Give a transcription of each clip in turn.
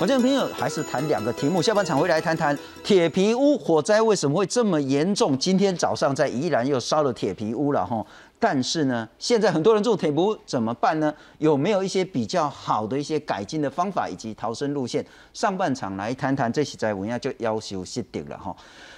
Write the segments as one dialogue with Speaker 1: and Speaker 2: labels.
Speaker 1: 我这朋友还是谈两个题目，下半场回来谈谈铁皮屋火灾为什么会这么严重？今天早上在宜兰又烧了铁皮屋了哈。但是呢，现在很多人住铁皮屋怎么办呢？有没有一些比较好的一些改进的方法以及逃生路线？上半场来谈谈，这期在文亚就要求熄定了哈。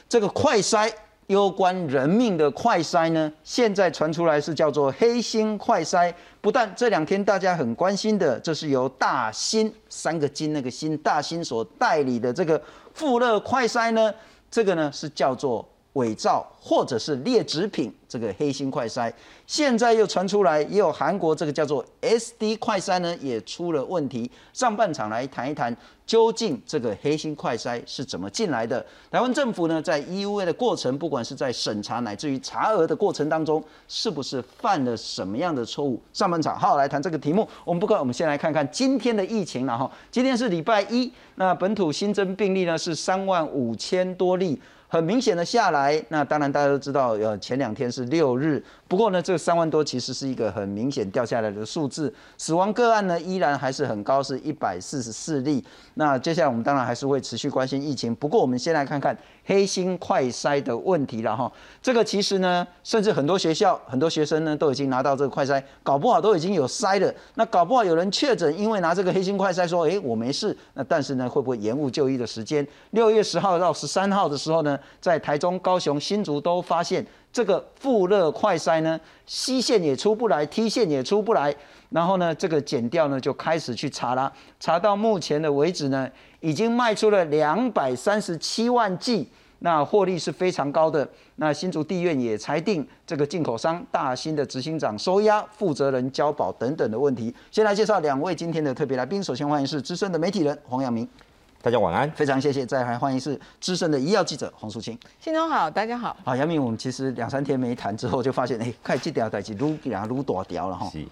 Speaker 1: 这个快筛攸关人命的快筛呢，现在传出来是叫做黑心快筛。不但这两天大家很关心的，这是由大新三个金那个新大新所代理的这个富乐快筛呢，这个呢是叫做。伪造或者是劣质品，这个黑心快筛，现在又传出来，也有韩国这个叫做 SD 快筛呢，也出了问题。上半场来谈一谈，究竟这个黑心快筛是怎么进来的？台湾政府呢，在 EUA 的过程，不管是在审查乃至于查核的过程当中，是不是犯了什么样的错误？上半场好来谈这个题目。我们不管，我们先来看看今天的疫情然后今天是礼拜一，那本土新增病例呢是三万五千多例。很明显的下来，那当然大家都知道，呃，前两天是六日。不过呢，这三万多其实是一个很明显掉下来的数字。死亡个案呢依然还是很高，是一百四十四例。那接下来我们当然还是会持续关心疫情。不过我们先来看看黑心快筛的问题了哈。这个其实呢，甚至很多学校、很多学生呢都已经拿到这个快筛，搞不好都已经有筛了。那搞不好有人确诊，因为拿这个黑心快筛说，哎，我没事。那但是呢，会不会延误就医的时间？六月十号到十三号的时候呢，在台中、高雄、新竹都发现。这个富乐快筛呢，C 线也出不来，T 线也出不来，然后呢，这个减掉呢就开始去查啦，查到目前的为止呢，已经卖出了两百三十七万剂，那获利是非常高的。那新竹地院也裁定这个进口商大新的执行长收押，负责人交保等等的问题。先来介绍两位今天的特别来宾，首先欢迎是资深的媒体人黄阳明。
Speaker 2: 大家晚安，
Speaker 1: 非常谢谢。再来欢迎是资深的医药记者黄淑清。
Speaker 3: 新中好，大家好。
Speaker 1: 好，杨明，我们其实两三天没谈之后，就发现哎，快这条代志撸两撸多条了哈。是。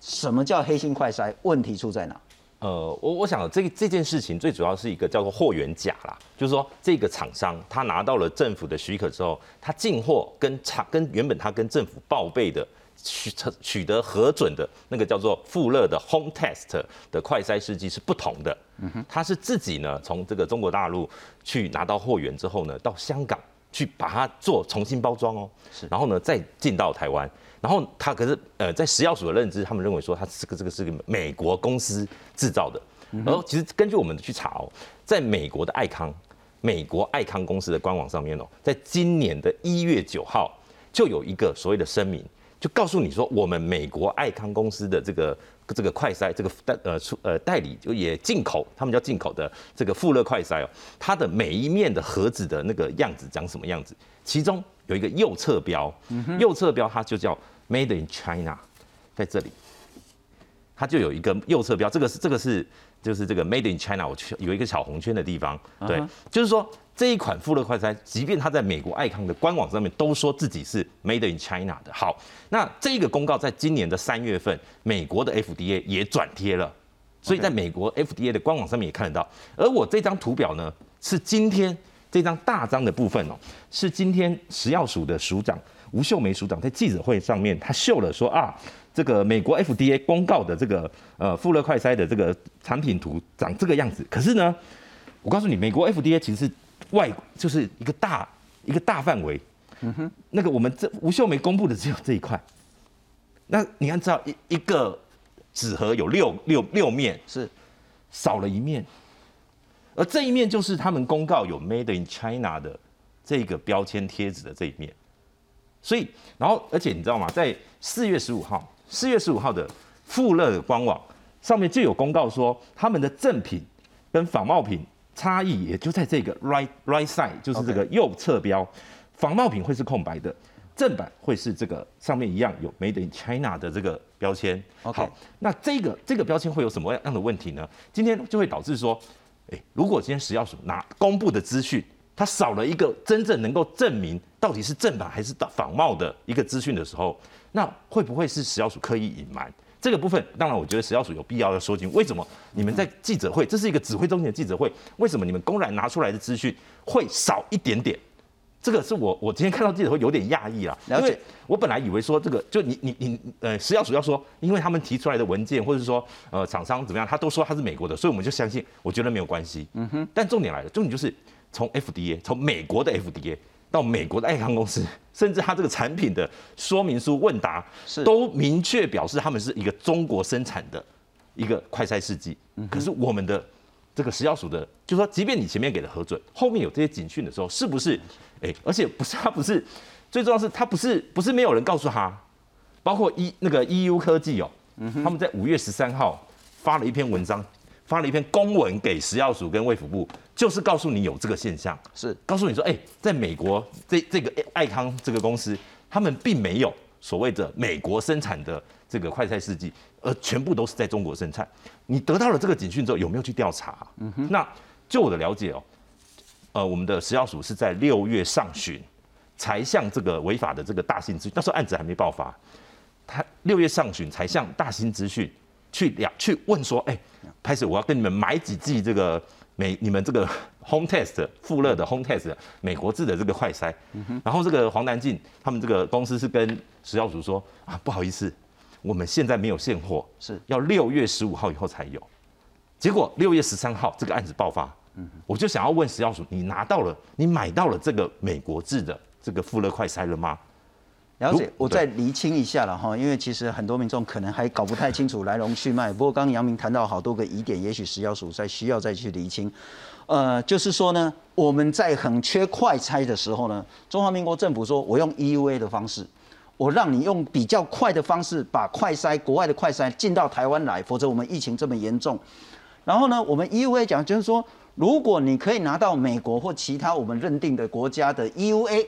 Speaker 1: 什么叫黑心快筛？问题出在哪？
Speaker 2: 呃，我我想这这件事情最主要是一个叫做货源假啦，就是说这个厂商他拿到了政府的许可之后，他进货跟厂跟原本他跟政府报备的。取取得核准的那个叫做富勒的 Home Test 的快筛试剂是不同的，他是自己呢从这个中国大陆去拿到货源之后呢，到香港去把它做重新包装哦，然后呢再进到台湾，然后他可是呃在食药署的认知，他们认为说他这个这个是个美国公司制造的，然后其实根据我们去查哦，在美国的爱康，美国爱康公司的官网上面哦，在今年的一月九号就有一个所谓的声明。就告诉你说，我们美国爱康公司的这个这个快筛，这个代呃出呃代理就也进口，他们叫进口的这个富乐快筛哦，它的每一面的盒子的那个样子长什么样子？其中有一个右侧标，右侧标它就叫 Made in China，在这里，它就有一个右侧标，这个是这个是就是这个 Made in China，我去有一个小红圈的地方，对，就是说。这一款富乐快餐，即便它在美国爱康的官网上面都说自己是 Made in China 的。好，那这个公告在今年的三月份，美国的 FDA 也转贴了，所以在美国 FDA 的官网上面也看得到。而我这张图表呢，是今天这张大张的部分哦，是今天食药署的署长吴秀梅署长在记者会上面他秀了说啊，这个美国 FDA 公告的这个呃富勒快筛的这个产品图长这个样子。可是呢，我告诉你，美国 FDA 其实。外就是一个大一个大范围，嗯哼，那个我们这吴秀梅公布的只有这一块，那你看知道一一个纸盒有六六六面
Speaker 1: 是
Speaker 2: 少了一面，而这一面就是他们公告有 Made in China 的这个标签贴纸的这一面，所以然后而且你知道吗？在四月十五号四月十五号的富乐的官网上面就有公告说他们的正品跟仿冒品。差异也就在这个 right right side，就是这个右侧标，仿冒品会是空白的，正版会是这个上面一样有 Made in China 的这个标签。好，那这个这个标签会有什么样的问题呢？今天就会导致说，诶，如果今天食药署拿公布的资讯，它少了一个真正能够证明到底是正版还是仿冒的一个资讯的时候，那会不会是食药署刻意隐瞒？这个部分，当然，我觉得食药署有必要要说清，为什么你们在记者会，这是一个指挥中心的记者会，为什么你们公然拿出来的资讯会少一点点？这个是我我今天看到记者会有点讶异啦，
Speaker 1: 因为。
Speaker 2: 我本来以为说这个就你你你呃食药署要说，因为他们提出来的文件或者是说呃厂商怎么样，他都说他是美国的，所以我们就相信，我觉得没有关系。嗯哼。但重点来了，重点就是从 FDA 从美国的 FDA 到美国的爱康公司，甚至他这个产品的说明书问答
Speaker 1: 是
Speaker 2: 都明确表示他们是一个中国生产的一个快筛试剂。可是我们的这个食药署的，就说即便你前面给的核准，后面有这些警讯的时候，是不是？哎，而且不是他不是，最重要是他不是不是没有人告诉他，包括 E 那个 EU 科技哦，他们在五月十三号发了一篇文章，发了一篇公文给食药署跟卫福部，就是告诉你有这个现象，
Speaker 1: 是
Speaker 2: 告诉你说，哎，在美国这这个爱康这个公司，他们并没有所谓的美国生产的这个快餐试剂，而全部都是在中国生产。你得到了这个警讯之后，有没有去调查？嗯哼，那就我的了解哦。呃，我们的食药署是在六月上旬才向这个违法的这个大型资讯，那时候案子还没爆发，他六月上旬才向大型资讯去了去问说，哎，开始我要跟你们买几剂这个美你们这个 home test 富勒的 home test 美国制的这个快筛，然后这个黄南进他们这个公司是跟食药署说啊，不好意思，我们现在没有现货，
Speaker 1: 是。
Speaker 2: 要六月十五号以后才有，结果六月十三号这个案子爆发。我就想要问食药署，你拿到了，你买到了这个美国制的这个富勒快筛了吗？
Speaker 1: 了解，我再厘清一下了哈，因为其实很多民众可能还搞不太清楚来龙去脉。不过刚刚杨明谈到好多个疑点，也许食药署在需要再去厘清。呃，就是说呢，我们在很缺快筛的时候呢，中华民国政府说我用 EUA 的方式，我让你用比较快的方式把快筛国外的快筛进到台湾来，否则我们疫情这么严重。然后呢，我们 EUA 讲就是说。如果你可以拿到美国或其他我们认定的国家的 EUA，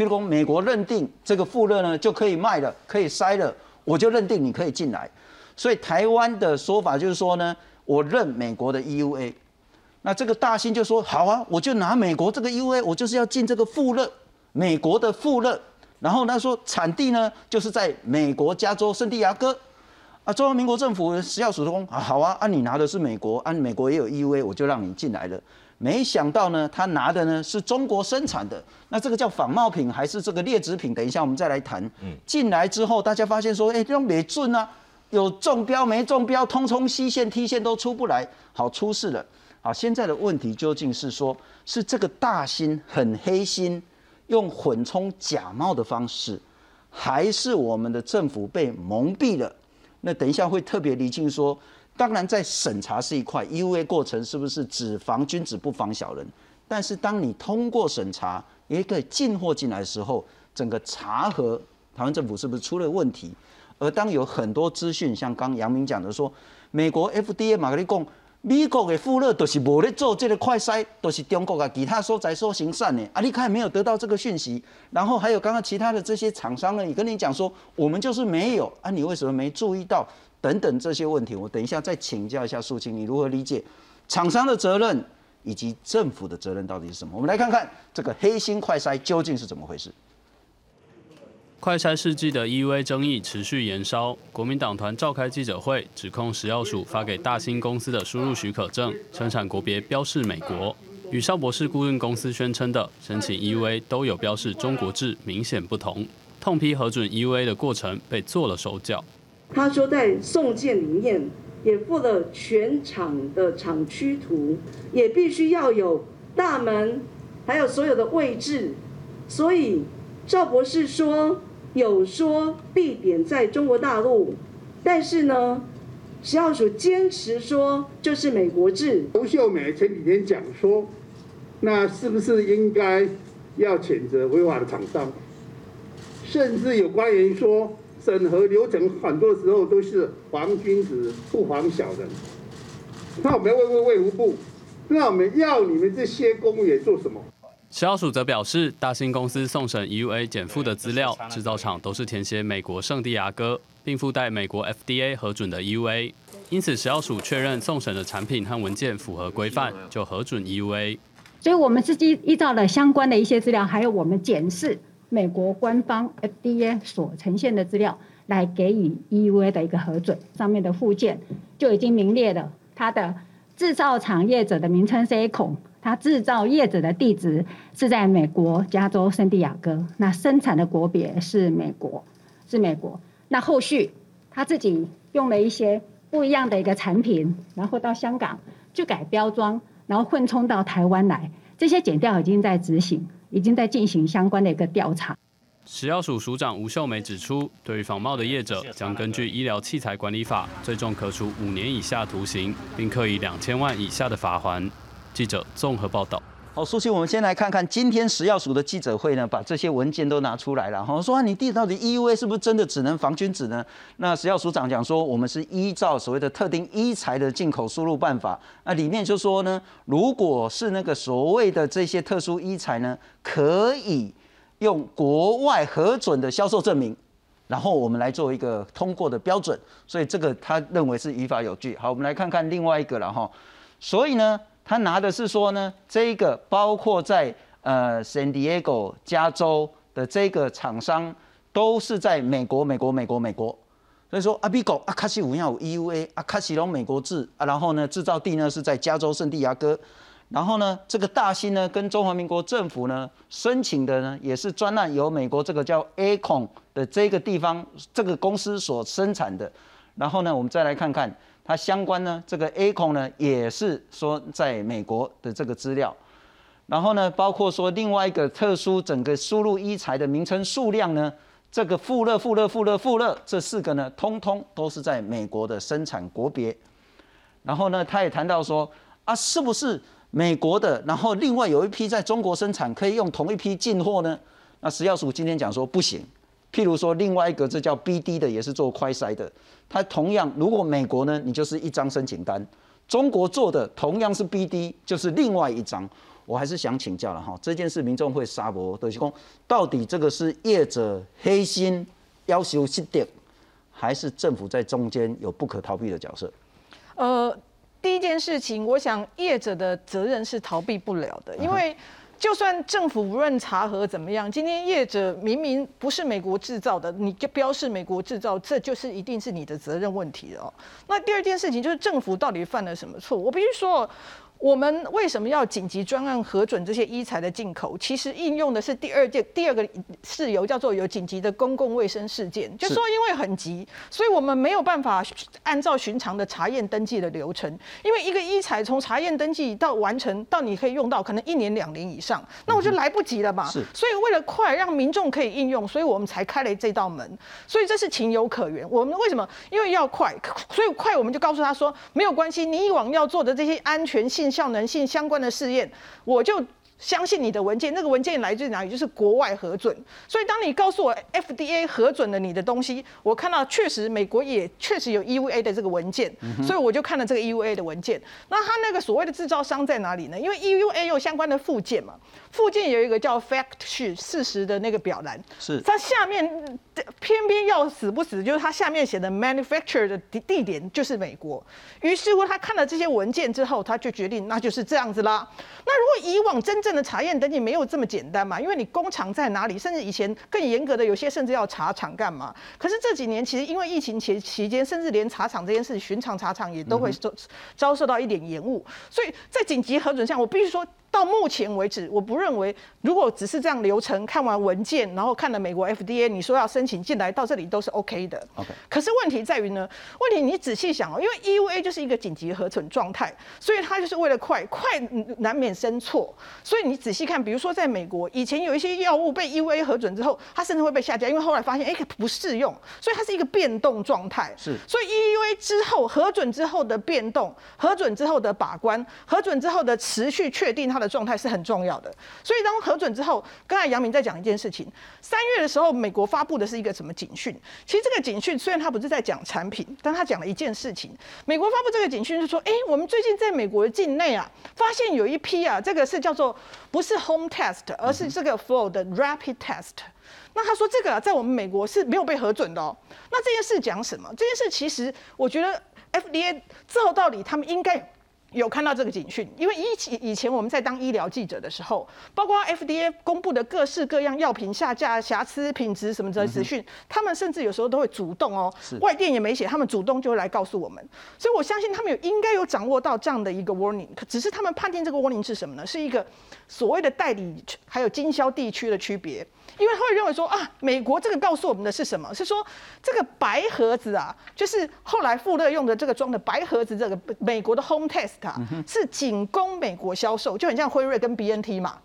Speaker 1: 譬如说美国认定这个富乐呢就可以卖了，可以塞了，我就认定你可以进来。所以台湾的说法就是说呢，我认美国的 EUA。那这个大兴就说好啊，我就拿美国这个 EUA，我就是要进这个富乐，美国的富乐。然后他说产地呢就是在美国加州圣地亚哥。啊，中华民国政府食药署说啊，好啊，啊你拿的是美国，啊美国也有 EUA，我就让你进来了。没想到呢，他拿的呢是中国生产的，那这个叫仿冒品还是这个劣质品？等一下我们再来谈。嗯，进来之后，大家发现说，哎，这种没准啊，有中标没中标，通通西线、T 线都出不来，好出事了。好，现在的问题究竟是说，是这个大新很黑心，用混充假冒的方式，还是我们的政府被蒙蔽了？那等一下会特别厘清说，当然在审查是一块，EUA 过程是不是只防君子不防小人？但是当你通过审查，也可以进货进来的时候，整个查核台湾政府是不是出了问题？而当有很多资讯，像刚杨明讲的说，美国 FDA 马格利贡。美国的富勒都是无咧做这个快筛，都是中国啊其他所在所行善的。啊，你看没有得到这个讯息，然后还有刚刚其他的这些厂商呢，你跟你讲说我们就是没有啊，你为什么没注意到？等等这些问题，我等一下再请教一下苏青，你如何理解厂商的责任以及政府的责任到底是什么？我们来看看这个黑心快筛究竟是怎么回事。
Speaker 3: 快筛试剂的 EUA 争议持续延烧，国民党团召开记者会，指控食药署发给大兴公司的输入许可证生产国别标示美国，与邵博士顾问公司宣称的申请 EUA 都有标示中国制明显不同，痛批核准 EUA 的过程被做了手脚。
Speaker 4: 他说在送件里面也附了全厂的厂区图，也必须要有大门，还有所有的位置，所以赵博士说。有说地点在中国大陆，但是呢，食药署坚持说就是美国制。
Speaker 5: 吴秀美前几天讲说，那是不是应该要谴责违法的厂商？甚至有官员说，审核流程很多时候都是防君子不防小人。那我们要问问卫福部，那我们要你们这些公务员做什么？
Speaker 3: 食药署则表示，大兴公司送审 EUA 减负的资料，制造厂都是填写美国圣地亚哥，并附带美国 FDA 核准的 EUA，因此食药署确认送审的产品和文件符合规范，就核准 EUA。
Speaker 6: 所以我们是依依照了相关的一些资料，还有我们检视美国官方 FDA 所呈现的资料，来给予 EUA 的一个核准。上面的附件就已经名列了它的制造厂业者的名称 C 孔。它制造业者的地址是在美国加州圣地亚哥，那生产的国别是美国，是美国。那后续他自己用了一些不一样的一个产品，然后到香港就改标装，然后混充到台湾来，这些检调已经在执行，已经在进行相关的一个调查。
Speaker 3: 食药署署长吴秀梅指出，对于仿冒的业者，将根据医疗器材管理法，最重可处五年以下徒刑，并科以两千万以下的罚款。记者综合报道。
Speaker 1: 好，苏琪，我们先来看看今天食药署的记者会呢，把这些文件都拿出来了。哈，说你地到底 EUA 是不是真的只能防君子呢？那食药署长讲说，我们是依照所谓的特定医材的进口输入办法。那里面就说呢，如果是那个所谓的这些特殊医材呢，可以。用国外核准的销售证明，然后我们来做一个通过的标准，所以这个他认为是依法有据。好，我们来看看另外一个了哈。所以呢，他拿的是说呢，这个包括在呃 San Diego 加州的这个厂商都是在美国，美国，美国，美国。所以说阿比狗阿卡西五要有 EUA，阿卡西龙美国制啊，然后呢制造地呢是在加州圣地亚哥。然后呢，这个大兴呢，跟中华民国政府呢申请的呢，也是专案由美国这个叫 A 孔的这个地方这个公司所生产的。然后呢，我们再来看看它相关呢，这个 A 孔呢也是说在美国的这个资料。然后呢，包括说另外一个特殊整个输入医材的名称数量呢，这个富勒、富勒、富勒、富勒这四个呢，通通都是在美国的生产国别。然后呢，他也谈到说啊，是不是？美国的，然后另外有一批在中国生产，可以用同一批进货呢？那食药署今天讲说不行。譬如说另外一个，这叫 BD 的，也是做快筛的，它同样如果美国呢，你就是一张申请单；中国做的同样是 BD，就是另外一张。我还是想请教了哈，这件事民众会杀博德西公，到底这个是业者黑心要求失点，还是政府在中间有不可逃避的角色？
Speaker 7: 呃。第一件事情，我想业者的责任是逃避不了的，因为就算政府无论查核怎么样，今天业者明明不是美国制造的，你就标示美国制造，这就是一定是你的责任问题哦。那第二件事情就是政府到底犯了什么错？我必须说。我们为什么要紧急专案核准这些医材的进口？其实应用的是第二件第二个事由，叫做有紧急的公共卫生事件。就说因为很急，所以我们没有办法按照寻常的查验登记的流程。因为一个医材从查验登记到完成到你可以用到，可能一年两年以上，那我就来不及了嘛。
Speaker 1: 是。
Speaker 7: 所以为了快让民众可以应用，所以我们才开了这道门。所以这是情有可原。我们为什么？因为要快，所以快我们就告诉他说没有关系，你以往要做的这些安全性。效能性相关的试验，我就。相信你的文件，那个文件来自哪里？就是国外核准。所以当你告诉我 FDA 核准了你的东西，我看到确实美国也确实有 EUA 的这个文件，所以我就看了这个 EUA 的文件。那他那个所谓的制造商在哪里呢？因为 EUA 有相关的附件嘛，附件有一个叫 fact sheet 事实的那个表栏，
Speaker 1: 是
Speaker 7: 它下面偏偏要死不死，就是它下面写的 manufacture 的地地点就是美国。于是乎他看了这些文件之后，他就决定那就是这样子啦。那如果以往真正的查验登记没有这么简单嘛？因为你工厂在哪里，甚至以前更严格的，有些甚至要查厂干嘛？可是这几年其实因为疫情期期间，甚至连查厂这件事，寻常查厂也都会遭遭受到一点延误。所以在紧急核准下，我必须说。到目前为止，我不认为，如果只是这样流程，看完文件，然后看了美国 FDA，你说要申请进来，到这里都是 OK 的。
Speaker 1: OK。
Speaker 7: 可是问题在于呢，问题你仔细想哦，因为 EUA 就是一个紧急核准状态，所以它就是为了快，快难免生错。所以你仔细看，比如说在美国，以前有一些药物被 EUA 核准之后，它甚至会被下架，因为后来发现哎不适用，所以它是一个变动状态。
Speaker 1: 是。
Speaker 7: 所以 EUA 之后核准之后的变动，核准之后的把关，核准之后的持续确定它。的状态是很重要的，所以当核准之后，刚才杨明在讲一件事情，三月的时候，美国发布的是一个什么警讯？其实这个警讯虽然他不是在讲产品，但他讲了一件事情。美国发布这个警讯是说，哎，我们最近在美国的境内啊，发现有一批啊，这个是叫做不是 home test，而是这个 flow 的 rapid test。那他说这个在我们美国是没有被核准的哦。那这件事讲什么？这件事其实我觉得 FDA 之后到底他们应该。有看到这个警讯，因为以前以前我们在当医疗记者的时候，包括 FDA 公布的各式各样药品下架、瑕疵、品质什么的资讯，他们甚至有时候都会主动哦，外电也没写，他们主动就会来告诉我们。所以我相信他们有应该有掌握到这样的一个 warning，可只是他们判定这个 warning 是什么呢？是一个所谓的代理还有经销地区的区别。因为他会认为说啊，美国这个告诉我们的是什么？是说这个白盒子啊，就是后来富勒用的这个装的白盒子，这个美国的 Home Test 啊，是仅供美国销售，就很像辉瑞跟 BNT 嘛。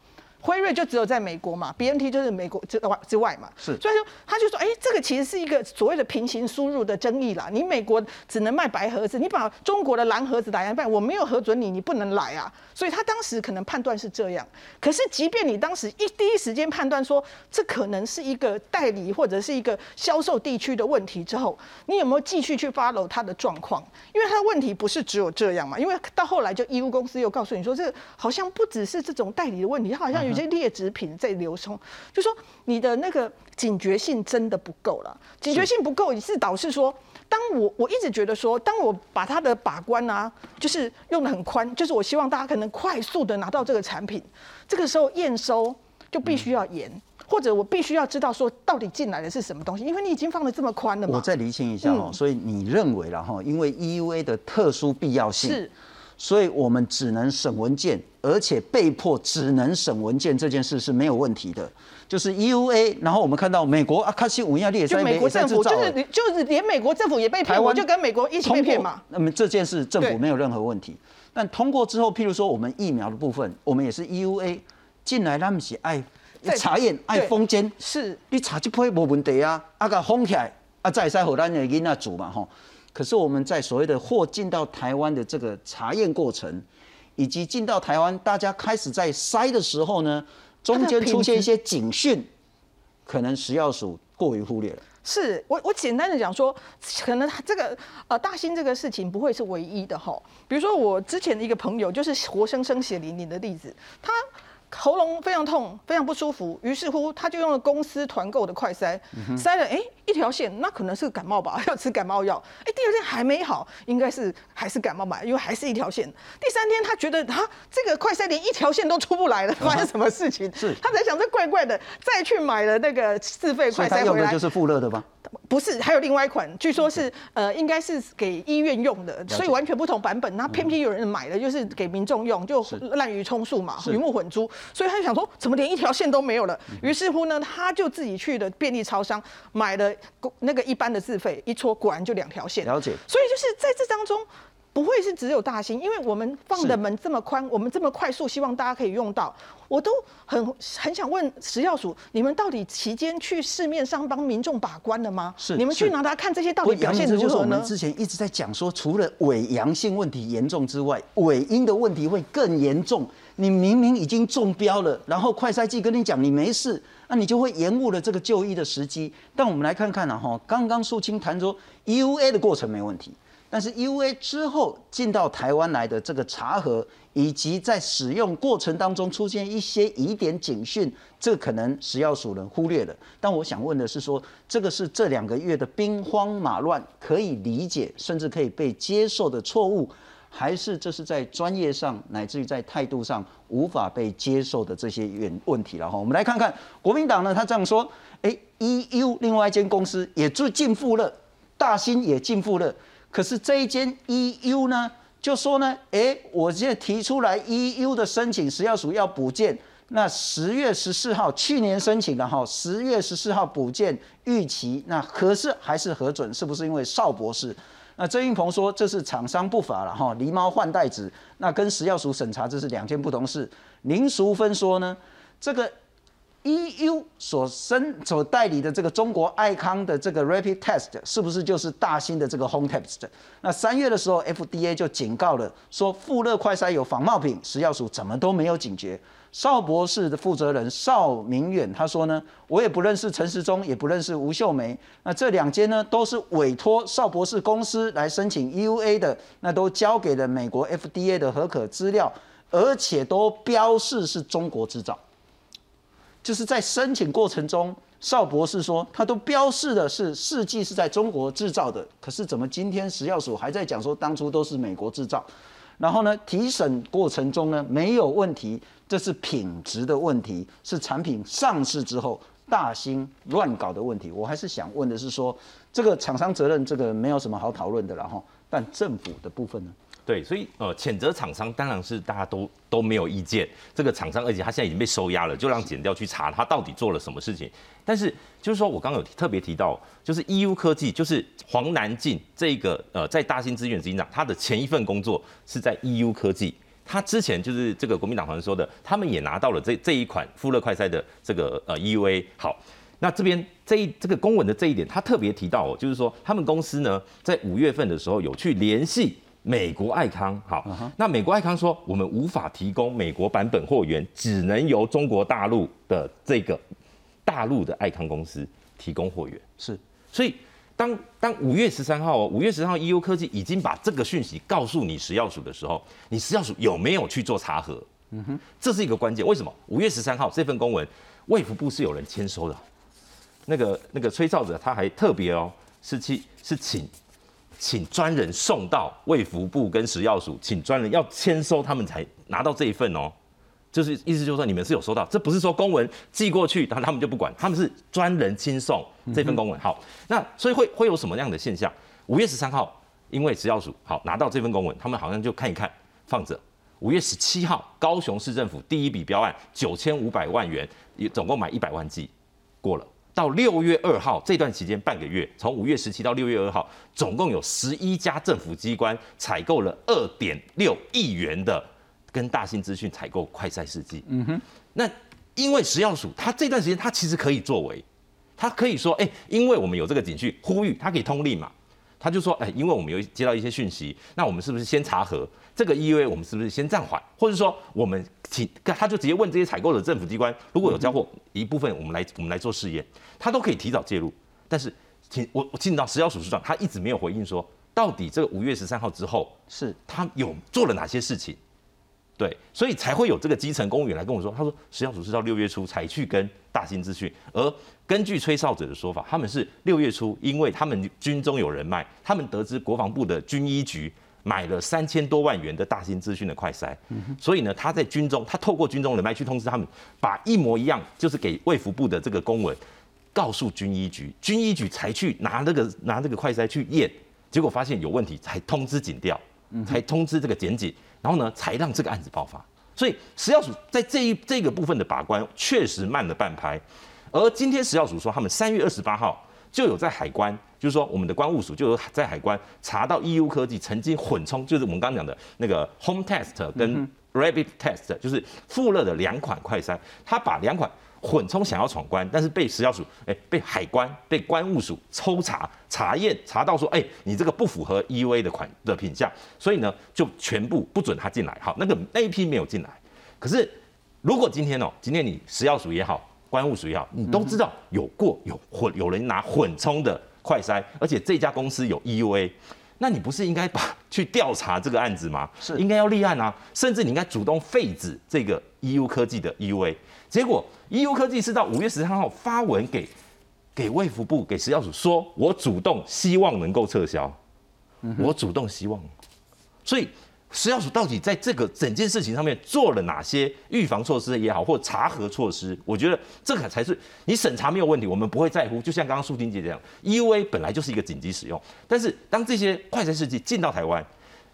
Speaker 7: 辉瑞就只有在美国嘛，B N T 就是美国之外之外嘛，
Speaker 1: 是，
Speaker 7: 所以说他就说，哎，这个其实是一个所谓的平行输入的争议啦。你美国只能卖白盒子，你把中国的蓝盒子打下来，我没有核准你，你不能来啊。所以他当时可能判断是这样。可是即便你当时一第一时间判断说这可能是一个代理或者是一个销售地区的问题之后，你有没有继续去 follow 他的状况？因为他的问题不是只有这样嘛。因为到后来就义乌公司又告诉你说，这好像不只是这种代理的问题，他好像有。些劣质品在流通，就说你的那个警觉性真的不够了。警觉性不够，也是导致说，当我我一直觉得说，当我把它的把关啊，就是用的很宽，就是我希望大家可能快速的拿到这个产品，这个时候验收就必须要严，或者我必须要知道说到底进来的是什么东西，因为你已经放的这么宽了嘛。
Speaker 1: 我再厘清一下哦，所以你认为了哈，因为 EUA 的特殊必要性
Speaker 7: 是。
Speaker 1: 所以我们只能审文件，而且被迫只能审文件这件事是没有问题的。就是 EUA，然后我们看到美国阿卡西五亚列，
Speaker 7: 就美国政府就是就是连美国政府也被骗，我就跟美国一起被骗嘛。
Speaker 1: 那么这件事政府没有任何问题。但通过之后，譬如说我们疫苗的部分，我们也是 EUA 进来，他们是爱查验爱封监，
Speaker 7: 是
Speaker 1: 你查就不会没问题啊，啊个封起来啊再使荷兰的囡仔煮嘛吼。可是我们在所谓的货进到台湾的这个查验过程，以及进到台湾，大家开始在筛的时候呢，中间出现一些警讯，可能食药署过于忽略了。
Speaker 7: 是我我简单的讲说，可能这个呃大兴这个事情不会是唯一的哈。比如说我之前的一个朋友，就是活生生血淋淋的例子，他。喉咙非常痛，非常不舒服，于是乎他就用了公司团购的快塞，塞了哎一条线，那可能是感冒吧，要吃感冒药。哎，第二天还没好，应该是还是感冒吧，因为还是一条线。第三天他觉得他，这个快塞连一条线都出不来了，发生什么事情？
Speaker 1: 是，
Speaker 7: 他才想这怪怪的，再去买了那个自费快塞回
Speaker 1: 来。就是富乐的吗？
Speaker 7: 不是，还有另外一款，据说是呃，应该是给医院用的，所以完全不同版本。那偏偏有人买了，就是给民众用，就滥竽充数嘛，鱼目混珠。所以他就想说，怎么连一条线都没有了？于是乎呢，他就自己去的便利超商买了那个一般的自费，一戳果然就两条线。
Speaker 1: 了解。
Speaker 7: 所以就是在这当中。不会是只有大兴，因为我们放的门这么宽，我们这么快速，希望大家可以用到。我都很很想问食药署，你们到底期间去市面上帮民众把关了吗？
Speaker 1: 是，
Speaker 7: 你们去拿它看这些到底表现如何
Speaker 1: 呢？就是我们之前一直在讲说，除了伪阳性问题严重之外，伪阴的问题会更严重。你明明已经中标了，然后快筛剂跟你讲你没事，那你就会延误了这个就医的时机。但我们来看看呢，哈，刚刚素清谈说 EUA 的过程没问题。但是 U A 之后进到台湾来的这个茶盒，以及在使用过程当中出现一些疑点警讯，这可能食药署人忽略了。但我想问的是，说这个是这两个月的兵荒马乱可以理解，甚至可以被接受的错误，还是这是在专业上乃至于在态度上无法被接受的这些原问题了哈？我们来看看国民党呢，他这样说：哎，E U 另外一间公司也做进富了，大兴也进富了。可是这一间 EU 呢，就说呢，哎，我现在提出来 EU 的申请，食药署要补件，那十月十四号去年申请的哈，十月十四号补件预期，那可是还是核准，是不是因为邵博士？那曾云鹏说这是厂商不法了哈，狸猫换袋子，那跟食药署审查这是两件不同事。林淑芬说呢，这个。EU 所生所代理的这个中国爱康的这个 Rapid Test 是不是就是大兴的这个 Home Test？那三月的时候，FDA 就警告了，说富乐快筛有仿冒品，食药署怎么都没有警觉。邵博士的负责人邵明远他说呢，我也不认识陈时中，也不认识吴秀梅，那这两间呢都是委托邵博士公司来申请 EUA 的，那都交给了美国 FDA 的合可资料，而且都标示是中国制造。就是在申请过程中，邵博士说他都标示的是试剂是在中国制造的，可是怎么今天食药署还在讲说当初都是美国制造？然后呢，提审过程中呢没有问题，这是品质的问题，是产品上市之后大兴乱搞的问题。我还是想问的是说，这个厂商责任这个没有什么好讨论的了哈，但政府的部分呢？
Speaker 2: 对，所以呃，谴责厂商当然是大家都都没有意见。这个厂商，而且他现在已经被收押了，就让检调去查他到底做了什么事情。但是就是说我刚刚有特别提到，就是 EU 科技，就是黄南进这个呃，在大兴资源执行长，他的前一份工作是在 EU 科技。他之前就是这个国民党团说的，他们也拿到了这这一款富乐快筛的这个呃 EUA。好，那这边这一这个公文的这一点，他特别提到哦，就是说他们公司呢在五月份的时候有去联系。美国爱康好，那美国爱康说我们无法提供美国版本货源，只能由中国大陆的这个大陆的爱康公司提供货源。
Speaker 1: 是，
Speaker 2: 所以当当五月十三号，五月十三号，EU 科技已经把这个讯息告诉你食药署的时候，你食药署有没有去做查核？嗯哼，这是一个关键。为什么？五月十三号这份公文，卫福部是有人签收的，那个那个吹哨者他还特别哦，是去是请。请专人送到卫福部跟食药署，请专人要签收，他们才拿到这一份哦。就是意思就是说，你们是有收到，这不是说公文寄过去，然后他们就不管，他们是专人亲送这份公文。好，那所以会会有什么样的现象？五月十三号，因为食药署好拿到这份公文，他们好像就看一看放着。五月十七号，高雄市政府第一笔标案九千五百万元，总共买一百万剂，过了。到六月二号这段期间半个月，从五月十七到六月二号，总共有十一家政府机关采购了二点六亿元的跟大新资讯采购快筛试剂。嗯哼，那因为食药署，它这段时间它其实可以作为，它可以说，哎，因为我们有这个警讯呼吁，它可以通令嘛。他就说，哎，因为我们有接到一些讯息，那我们是不是先查核这个 EUA？我们是不是先暂缓，或者说我们请他就直接问这些采购的政府机关，如果有交货一部分，我们来我们来做试验，他都可以提早介入。但是，请我我进到食药署署长，他一直没有回应说，到底这个五月十三号之后，
Speaker 1: 是
Speaker 2: 他有做了哪些事情？对，所以才会有这个基层公务员来跟我说，他说食药署是到六月初才去跟大兴资讯，而根据吹哨者的说法，他们是六月初，因为他们军中有人脉，他们得知国防部的军医局买了三千多万元的大型资讯的快筛，所以呢，他在军中，他透过军中人脉去通知他们，把一模一样就是给卫福部的这个公文告诉军医局，军医局才去拿那个拿那个快筛去验，结果发现有问题，才通知警调，才通知这个检警。然后呢，才让这个案子爆发。所以食药署在这一这个部分的把关确实慢了半拍。而今天食药署说，他们三月二十八号就有在海关，就是说我们的关务署就有在海关查到 EU 科技曾经混充，就是我们刚刚讲的那个 Home Test 跟 Rabbit Test，就是富勒的两款快筛，他把两款。混充想要闯关，但是被食药署哎，被海关、被关务署抽查查验，查到说哎，你这个不符合 EUA 的款的品相，所以呢就全部不准他进来。好，那个那一批没有进来。可是如果今天哦，今天你食药署也好，关务署也好，你都知道有过有混有人拿混充的快筛，而且这家公司有 EUA，那你不是应该把去调查这个案子吗？
Speaker 1: 是
Speaker 2: 应该要立案啊，甚至你应该主动废止这个 EU 科技的 EUA。结果，EU 科技是到五月十三号发文给给卫福部、给食药署，说我主动希望能够撤销，我主动希望。所以，食药署到底在这个整件事情上面做了哪些预防措施也好，或查核措施？我觉得这个才是你审查没有问题，我们不会在乎。就像刚刚苏婷姐这样，EUA 本来就是一个紧急使用，但是当这些快筛试剂进到台湾。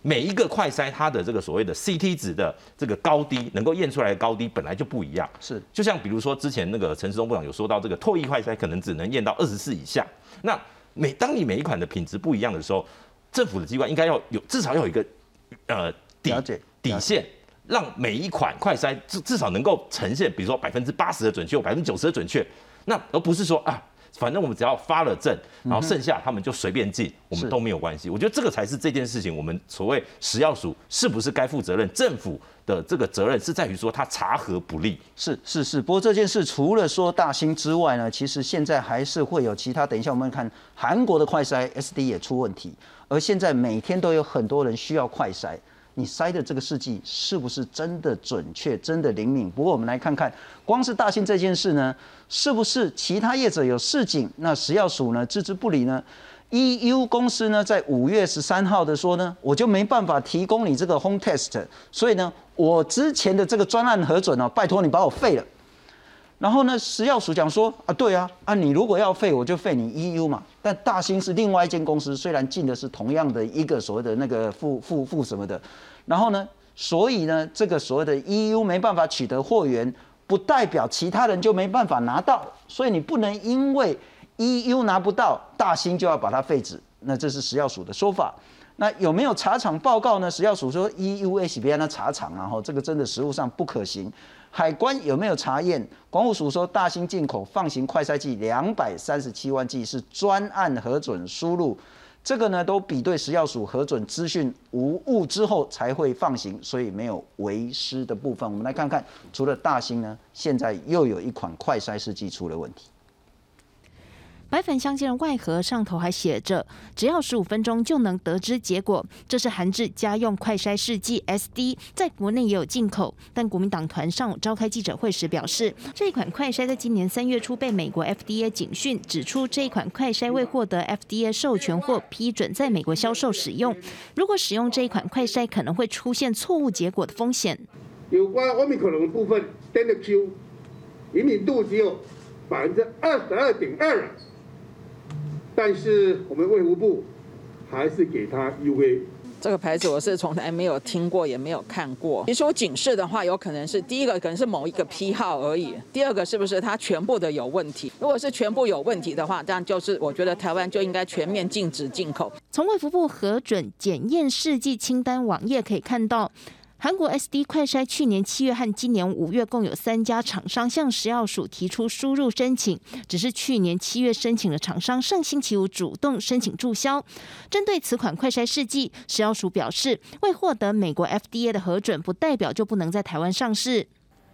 Speaker 2: 每一个快筛，它的这个所谓的 CT 值的这个高低，能够验出来的高低本来就不一样。
Speaker 1: 是，
Speaker 2: 就像比如说之前那个陈世忠部长有说到，这个唾液快筛可能只能验到二十四以下。那每当你每一款的品质不一样的时候，政府的机关应该要有至少要有一个呃
Speaker 1: 底
Speaker 2: 底线，让每一款快筛至至少能够呈现，比如说百分之八十的准确，百分之九十的准确。那而不是说啊。反正我们只要发了证，然后剩下他们就随便进，我们都没有关系。我觉得这个才是这件事情，我们所谓食药署是不是该负责任？政府的这个责任是在于说他查核不力。
Speaker 1: 是是是，不过这件事除了说大兴之外呢，其实现在还是会有其他。等一下我们看韩国的快筛 SD 也出问题，而现在每天都有很多人需要快筛。你筛的这个试剂是不是真的准确、真的灵敏？不过我们来看看，光是大兴这件事呢，是不是其他业者有示警，那食药署呢置之不理呢？EU 公司呢，在五月十三号的说呢，我就没办法提供你这个 home test，所以呢，我之前的这个专案核准呢，拜托你把我废了。然后呢，食药署讲说啊，对啊，啊你如果要废，我就废你 EU 嘛。但大兴是另外一间公司，虽然进的是同样的一个所谓的那个副副副什么的，然后呢，所以呢，这个所谓的 EU 没办法取得货源，不代表其他人就没办法拿到，所以你不能因为。EU 拿不到，大兴就要把它废止，那这是食药署的说法。那有没有查厂报告呢？食药署说 EU H B N 的查厂，然后这个真的实物上不可行。海关有没有查验？管务署说大兴进口放行快筛剂两百三十七万剂是专案核准输入，这个呢都比对食药署核准资讯无误之后才会放行，所以没有为失的部分。我们来看看，除了大兴呢，现在又有一款快筛试剂出了问题。
Speaker 8: 白粉相间的外盒上头还写着，只要十五分钟就能得知结果。这是韩制家用快筛试剂 SD，在国内也有进口。但国民党团上午召开记者会时表示，这一款快筛在今年三月初被美国 FDA 警讯，指出这一款快筛未获得 FDA 授权或批准在美国销售使用。如果使用这一款快筛，可能会出现错误结果的风险。
Speaker 5: 有关欧米克隆的部分，Delta Q 灵敏度只有百分之二十二点二。但是我们卫福部还是给他 UV
Speaker 9: 这个牌子，我是从来没有听过，也没有看过。你说警示的话，有可能是第一个可能是某一个批号而已，第二个是不是它全部的有问题？如果是全部有问题的话，这样就是我觉得台湾就应该全面禁止进口。
Speaker 8: 从卫福部核准检验试剂清单网页可以看到。韩国 SD 快筛去年七月和今年五月共有三家厂商向食药署提出输入申请，只是去年七月申请的厂商上星期五主动申请注销。针对此款快筛试剂，食药署表示，未获得美国 FDA 的核准，不代表就不能在台湾上市。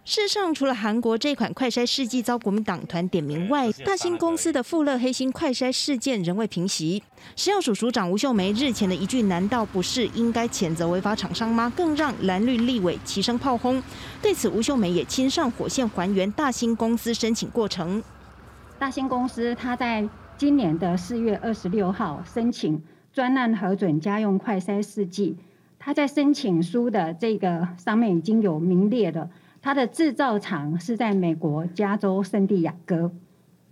Speaker 8: 事实上，除了韩国这款快筛试剂遭国民党团点名外，大兴公司的富勒黑心快筛事件仍未平息。食药署署长吴秀梅日前的一句“难道不是应该谴责违法厂商吗”，更让蓝绿立委齐声炮轰。对此，吴秀梅也亲上火线还原大兴公司申请过程。
Speaker 6: 大兴公司他在今年的四月二十六号申请专案核准家用快筛试剂，他在申请书的这个上面已经有名列的。它的制造厂是在美国加州圣地亚哥。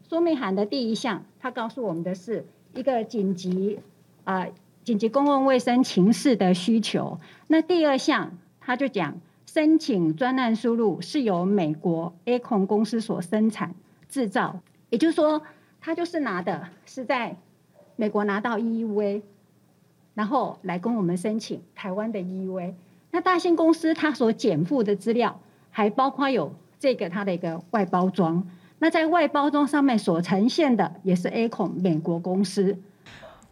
Speaker 6: 说明函的第一项，它告诉我们的是一个紧急啊紧急公共卫生情势的需求。那第二项，他就讲申请专案输入是由美国 A 控公司所生产制造，也就是说，他就是拿的是在美国拿到 EUV，然后来跟我们申请台湾的 EUV。那大兴公司它所减负的资料。还包括有这个它的一个外包装，那在外包装上面所呈现的也是 A 孔美国公司。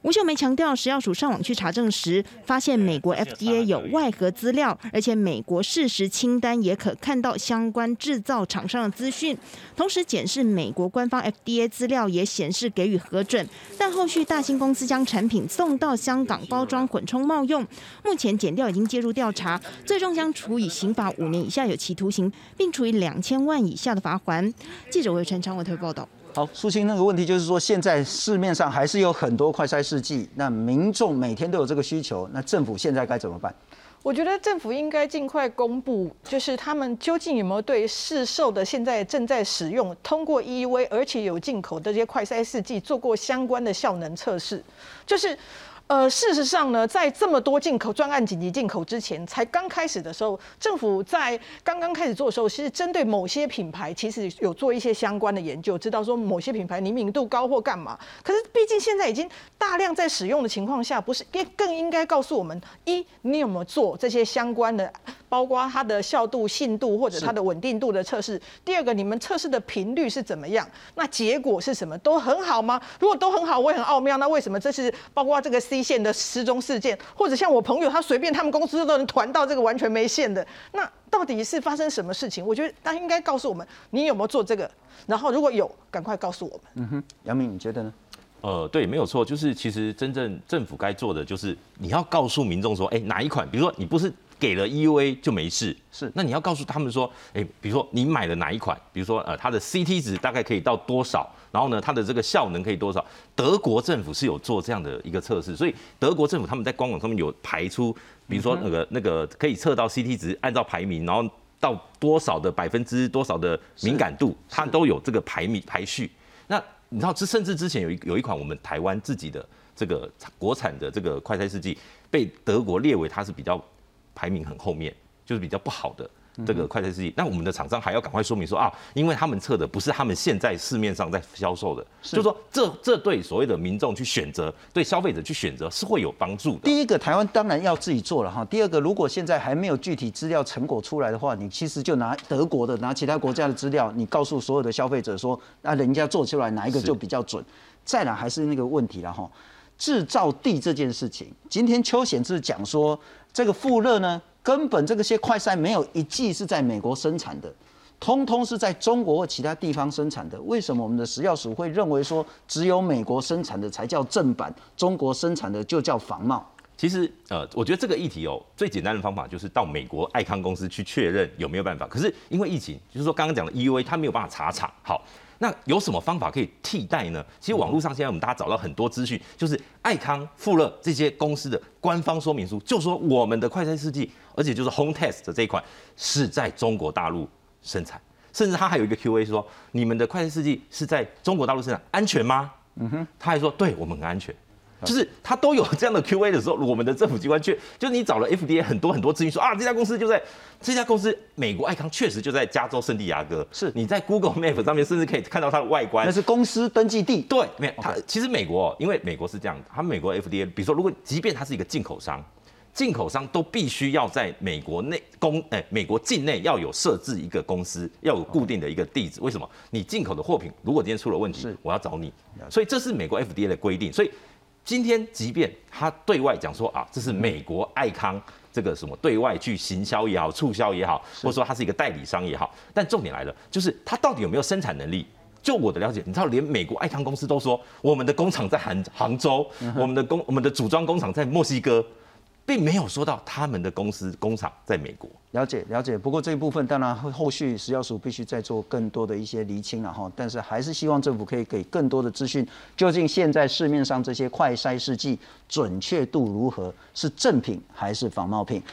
Speaker 8: 吴秀梅强调，食药署上网去查证时，发现美国 FDA 有外核资料，而且美国事实清单也可看到相关制造厂商的资讯。同时检视美国官方 FDA 资料，也显示给予核准。但后续大兴公司将产品送到香港包装混充冒用，目前检调已经介入调查，最终将处以刑法五年以下有期徒刑，并处以两千万以下的罚款。记者魏传昌为特报道。
Speaker 1: 好，苏青，那个问题就是说，现在市面上还是有很多快筛试剂，那民众每天都有这个需求，那政府现在该怎么办？
Speaker 7: 我觉得政府应该尽快公布，就是他们究竟有没有对市售的现在正在使用、通过 EUV 而且有进口的这些快筛试剂做过相关的效能测试，就是。呃，事实上呢，在这么多进口专案紧急进口之前，才刚开始的时候，政府在刚刚开始做的时候，其实针对某些品牌，其实有做一些相关的研究，知道说某些品牌灵敏度高或干嘛。可是毕竟现在已经大量在使用的情况下，不是更更应该告诉我们：一，你有没有做这些相关的，包括它的效度、信度或者它的稳定度的测试？第二个，你们测试的频率是怎么样？那结果是什么？都很好吗？如果都很好，我也很奥妙。那为什么这是包括这个？C 线的失踪事件，或者像我朋友，他随便他们公司都能团到这个完全没线的，那到底是发生什么事情？我觉得他应该告诉我们，你有没有做这个？然后如果有，赶快告诉我们。
Speaker 1: 嗯哼，杨明，你觉得呢？
Speaker 2: 呃，对，没有错，就是其实真正政府该做的，就是你要告诉民众说，哎，哪一款？比如说你不是给了 EUA 就没事。
Speaker 1: 是，
Speaker 2: 那你要告诉他们说，哎，比如说你买了哪一款，比如说呃它的 CT 值大概可以到多少，然后呢它的这个效能可以多少？德国政府是有做这样的一个测试，所以德国政府他们在官网上面有排出，比如说那个那个可以测到 CT 值，按照排名，然后到多少的百分之多少的敏感度，它都有这个排名排序。那你知道，这甚至之前有一有一款我们台湾自己的这个国产的这个快筛试剂，被德国列为它是比较排名很后面，就是比较不好的这个快餐试剂。那我们的厂商还要赶快说明说啊，因为他们测的不是他们现在市面上在销售的，就是说这这对所谓的民众去选择，对消费者去选择是会有帮助的。
Speaker 1: 第一个，台湾当然要自己做了哈。第二个，如果现在还没有具体资料成果出来的话，你其实就拿德国的、拿其他国家的资料，你告诉所有的消费者说，那人家做出来哪一个就比较准。再来还是那个问题了哈，制造地这件事情，今天邱显志讲说，这个富乐呢，根本这个些快筛没有一剂是在美国生产的。通通是在中国或其他地方生产的，为什么我们的食药署会认为说只有美国生产的才叫正版，中国生产的就叫仿冒？
Speaker 2: 其实，呃，我觉得这个议题哦，最简单的方法就是到美国爱康公司去确认有没有办法。可是因为疫情，就是说刚刚讲的 EUA，它没有办法查厂。好，那有什么方法可以替代呢？其实网络上现在我们大家找到很多资讯，就是爱康、富乐这些公司的官方说明书，就说我们的快餐试剂，而且就是 Home Test 的这一款是在中国大陆生产，甚至它还有一个 Q&A 说，你们的快餐试剂是在中国大陆生产，安全吗？嗯哼，他还说，对我们很安全。就是他都有这样的 Q&A 的时候，我们的政府机关却就是你找了 FDA 很多很多资讯说啊，这家公司就在这家公司美国爱康确实就在加州圣地亚哥，
Speaker 1: 是
Speaker 2: 你在 Google Map 上面甚至可以看到它的外观，
Speaker 1: 那是公司登记地。
Speaker 2: 对，没有它其实美国因为美国是这样，他们美国 FDA，比如说如果即便它是一个进口商，进口商都必须要在美国内公哎美国境内要有设置一个公司，要有固定的一个地址。为什么？你进口的货品如果今天出了问题，
Speaker 1: 是
Speaker 2: 我要找你，所以这是美国 FDA 的规定，所以。今天，即便他对外讲说啊，这是美国爱康这个什么对外去行销也好、促销也好，或者说他是一个代理商也好，但重点来了，就是他到底有没有生产能力？就我的了解，你知道，连美国爱康公司都说，我们的工厂在杭杭州，我们的工我们的组装工厂在墨西哥。并没有说到他们的公司工厂在美国。
Speaker 1: 了解了解，不过这一部分当然后后续食药署必须再做更多的一些厘清了哈。但是还是希望政府可以给更多的资讯，究竟现在市面上这些快筛试剂准确度如何，是正品还是仿冒品？